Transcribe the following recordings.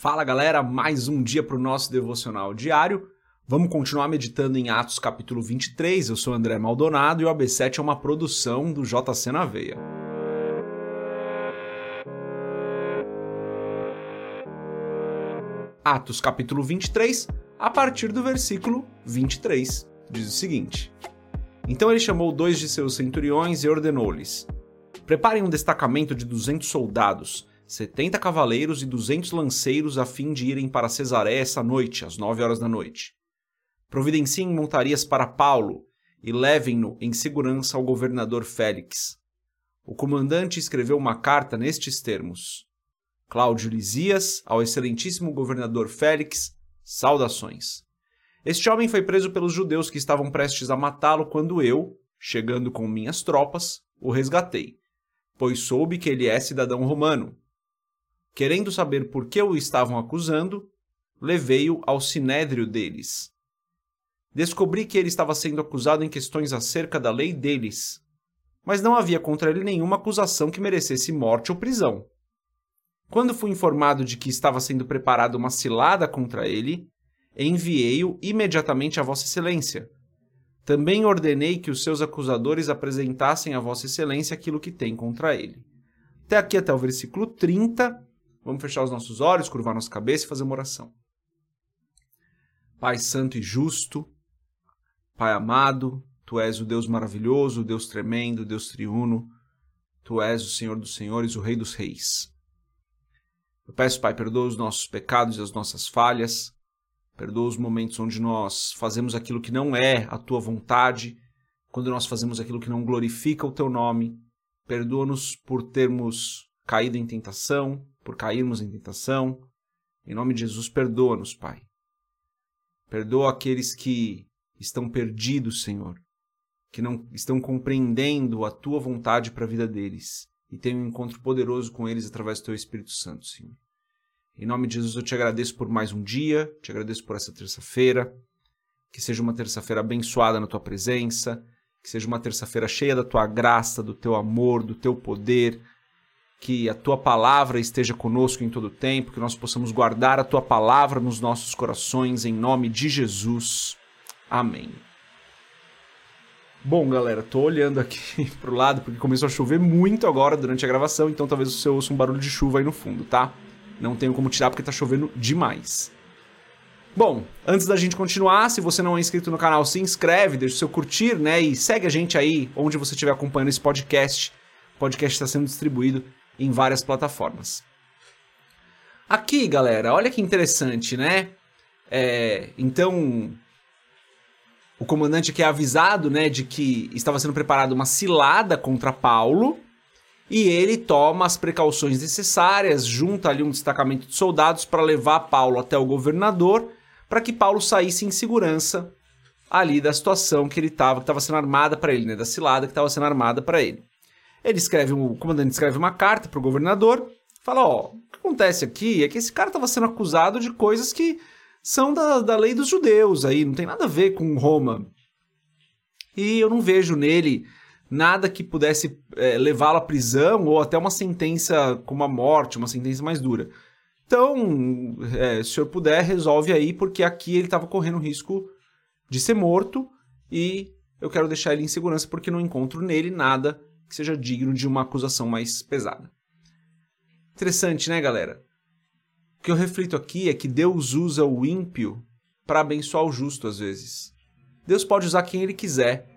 Fala galera, mais um dia para o nosso devocional diário. Vamos continuar meditando em Atos capítulo 23. Eu sou André Maldonado e o AB7 é uma produção do JC na Veia. Atos capítulo 23, a partir do versículo 23, diz o seguinte: Então ele chamou dois de seus centuriões e ordenou-lhes: Preparem um destacamento de 200 soldados 70 cavaleiros e 200 lanceiros a fim de irem para Cesaré essa noite, às 9 horas da noite. Providenciem montarias para Paulo e levem-no em segurança ao governador Félix. O comandante escreveu uma carta nestes termos: Cláudio Lisias, ao excelentíssimo governador Félix, saudações. Este homem foi preso pelos judeus que estavam prestes a matá-lo quando eu, chegando com minhas tropas, o resgatei, pois soube que ele é cidadão romano Querendo saber por que o estavam acusando, levei-o ao sinédrio deles. Descobri que ele estava sendo acusado em questões acerca da lei deles, mas não havia contra ele nenhuma acusação que merecesse morte ou prisão. Quando fui informado de que estava sendo preparada uma cilada contra ele, enviei-o imediatamente a Vossa Excelência. Também ordenei que os seus acusadores apresentassem a Vossa Excelência aquilo que tem contra ele. Até aqui, até o versículo 30, Vamos fechar os nossos olhos, curvar nossa cabeça e fazer uma oração. Pai Santo e Justo, Pai amado, Tu és o Deus maravilhoso, o Deus tremendo, o Deus triuno, Tu és o Senhor dos Senhores, o Rei dos Reis. Eu peço, Pai, perdoa os nossos pecados e as nossas falhas, perdoa os momentos onde nós fazemos aquilo que não é a Tua vontade, quando nós fazemos aquilo que não glorifica o Teu nome. Perdoa-nos por termos caído em tentação, por cairmos em tentação. Em nome de Jesus, perdoa-nos, Pai. Perdoa aqueles que estão perdidos, Senhor, que não estão compreendendo a tua vontade para a vida deles e têm um encontro poderoso com eles através do teu Espírito Santo, Senhor. Em nome de Jesus, eu te agradeço por mais um dia, te agradeço por essa terça-feira. Que seja uma terça-feira abençoada na tua presença, que seja uma terça-feira cheia da tua graça, do teu amor, do teu poder, que a tua palavra esteja conosco em todo o tempo, que nós possamos guardar a tua palavra nos nossos corações, em nome de Jesus. Amém. Bom, galera, tô olhando aqui pro lado porque começou a chover muito agora durante a gravação, então talvez você ouça um barulho de chuva aí no fundo, tá? Não tenho como tirar porque tá chovendo demais. Bom, antes da gente continuar, se você não é inscrito no canal, se inscreve, deixa o seu curtir, né? E segue a gente aí onde você estiver acompanhando esse podcast. O podcast está sendo distribuído em várias plataformas. Aqui, galera, olha que interessante, né? É, então, o comandante aqui é avisado, né, de que estava sendo preparada uma cilada contra Paulo, e ele toma as precauções necessárias, junta ali um destacamento de soldados para levar Paulo até o governador, para que Paulo saísse em segurança ali da situação que ele estava, que estava sendo armada para ele, né, da cilada que estava sendo armada para ele. Ele escreve, o comandante escreve uma carta para o governador, fala, ó, o que acontece aqui é que esse cara estava sendo acusado de coisas que são da, da lei dos judeus aí, não tem nada a ver com Roma. E eu não vejo nele nada que pudesse é, levá-lo à prisão ou até uma sentença como a morte, uma sentença mais dura. Então, é, se o senhor puder, resolve aí, porque aqui ele estava correndo risco de ser morto e eu quero deixar ele em segurança porque não encontro nele nada que seja digno de uma acusação mais pesada. Interessante, né, galera? O que eu reflito aqui é que Deus usa o ímpio para abençoar o justo às vezes. Deus pode usar quem ele quiser.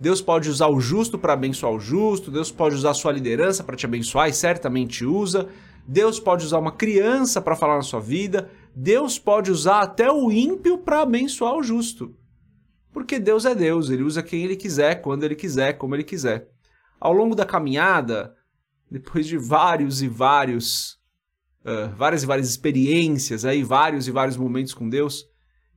Deus pode usar o justo para abençoar o justo, Deus pode usar a sua liderança para te abençoar e certamente usa. Deus pode usar uma criança para falar na sua vida. Deus pode usar até o ímpio para abençoar o justo. Porque Deus é Deus, ele usa quem ele quiser, quando ele quiser, como ele quiser. Ao longo da caminhada, depois de vários e vários, uh, várias e várias experiências, aí, vários e vários momentos com Deus,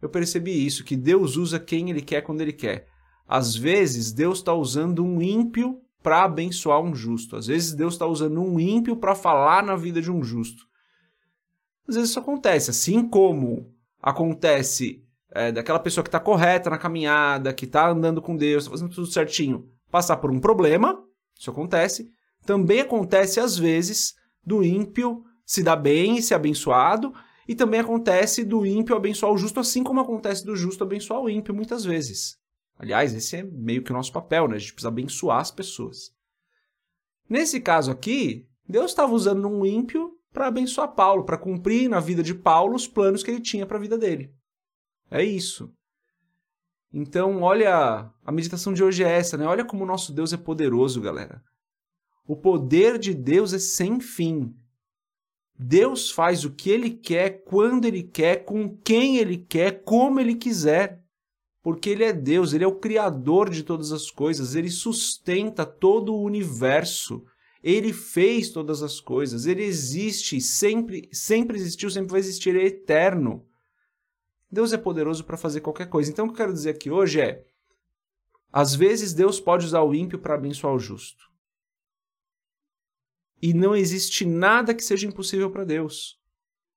eu percebi isso, que Deus usa quem Ele quer quando Ele quer. Às vezes, Deus está usando um ímpio para abençoar um justo. Às vezes, Deus está usando um ímpio para falar na vida de um justo. Às vezes isso acontece, assim como acontece é, daquela pessoa que está correta na caminhada, que está andando com Deus, está fazendo tudo certinho, passar por um problema, isso acontece. Também acontece às vezes do ímpio se dar bem e ser abençoado, E também acontece do ímpio abençoar o justo, assim como acontece do justo abençoar o ímpio muitas vezes. Aliás, esse é meio que o nosso papel, né? A gente precisa abençoar as pessoas. Nesse caso aqui, Deus estava usando um ímpio para abençoar Paulo, para cumprir na vida de Paulo os planos que ele tinha para a vida dele. É isso. Então, olha, a meditação de hoje é essa, né? Olha como o nosso Deus é poderoso, galera. O poder de Deus é sem fim. Deus faz o que ele quer, quando ele quer, com quem ele quer, como ele quiser. Porque ele é Deus, ele é o criador de todas as coisas, ele sustenta todo o universo. Ele fez todas as coisas, ele existe, sempre, sempre existiu, sempre vai existir, ele é eterno. Deus é poderoso para fazer qualquer coisa. Então o que eu quero dizer aqui hoje é: às vezes Deus pode usar o ímpio para abençoar o justo. E não existe nada que seja impossível para Deus.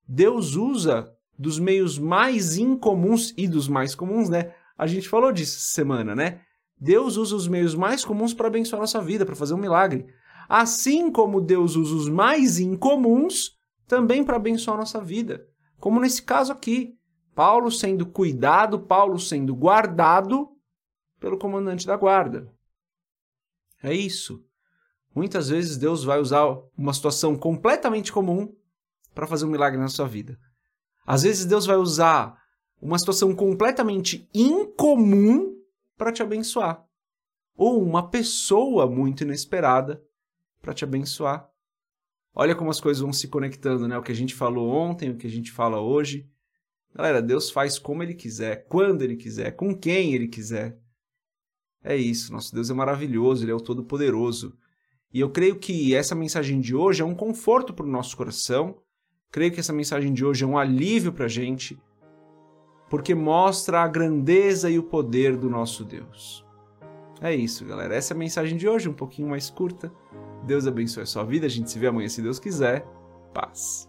Deus usa dos meios mais incomuns e dos mais comuns, né? A gente falou disso essa semana, né? Deus usa os meios mais comuns para abençoar nossa vida, para fazer um milagre. Assim como Deus usa os mais incomuns também para abençoar nossa vida. Como nesse caso aqui. Paulo sendo cuidado, Paulo sendo guardado pelo comandante da guarda. É isso. Muitas vezes Deus vai usar uma situação completamente comum para fazer um milagre na sua vida. Às vezes Deus vai usar uma situação completamente incomum para te abençoar. Ou uma pessoa muito inesperada para te abençoar. Olha como as coisas vão se conectando, né? O que a gente falou ontem, o que a gente fala hoje. Galera, Deus faz como Ele quiser, quando Ele quiser, com quem Ele quiser. É isso, nosso Deus é maravilhoso, Ele é o Todo-Poderoso. E eu creio que essa mensagem de hoje é um conforto para o nosso coração, creio que essa mensagem de hoje é um alívio para a gente, porque mostra a grandeza e o poder do nosso Deus. É isso, galera. Essa é a mensagem de hoje, um pouquinho mais curta. Deus abençoe a sua vida. A gente se vê amanhã, se Deus quiser. Paz.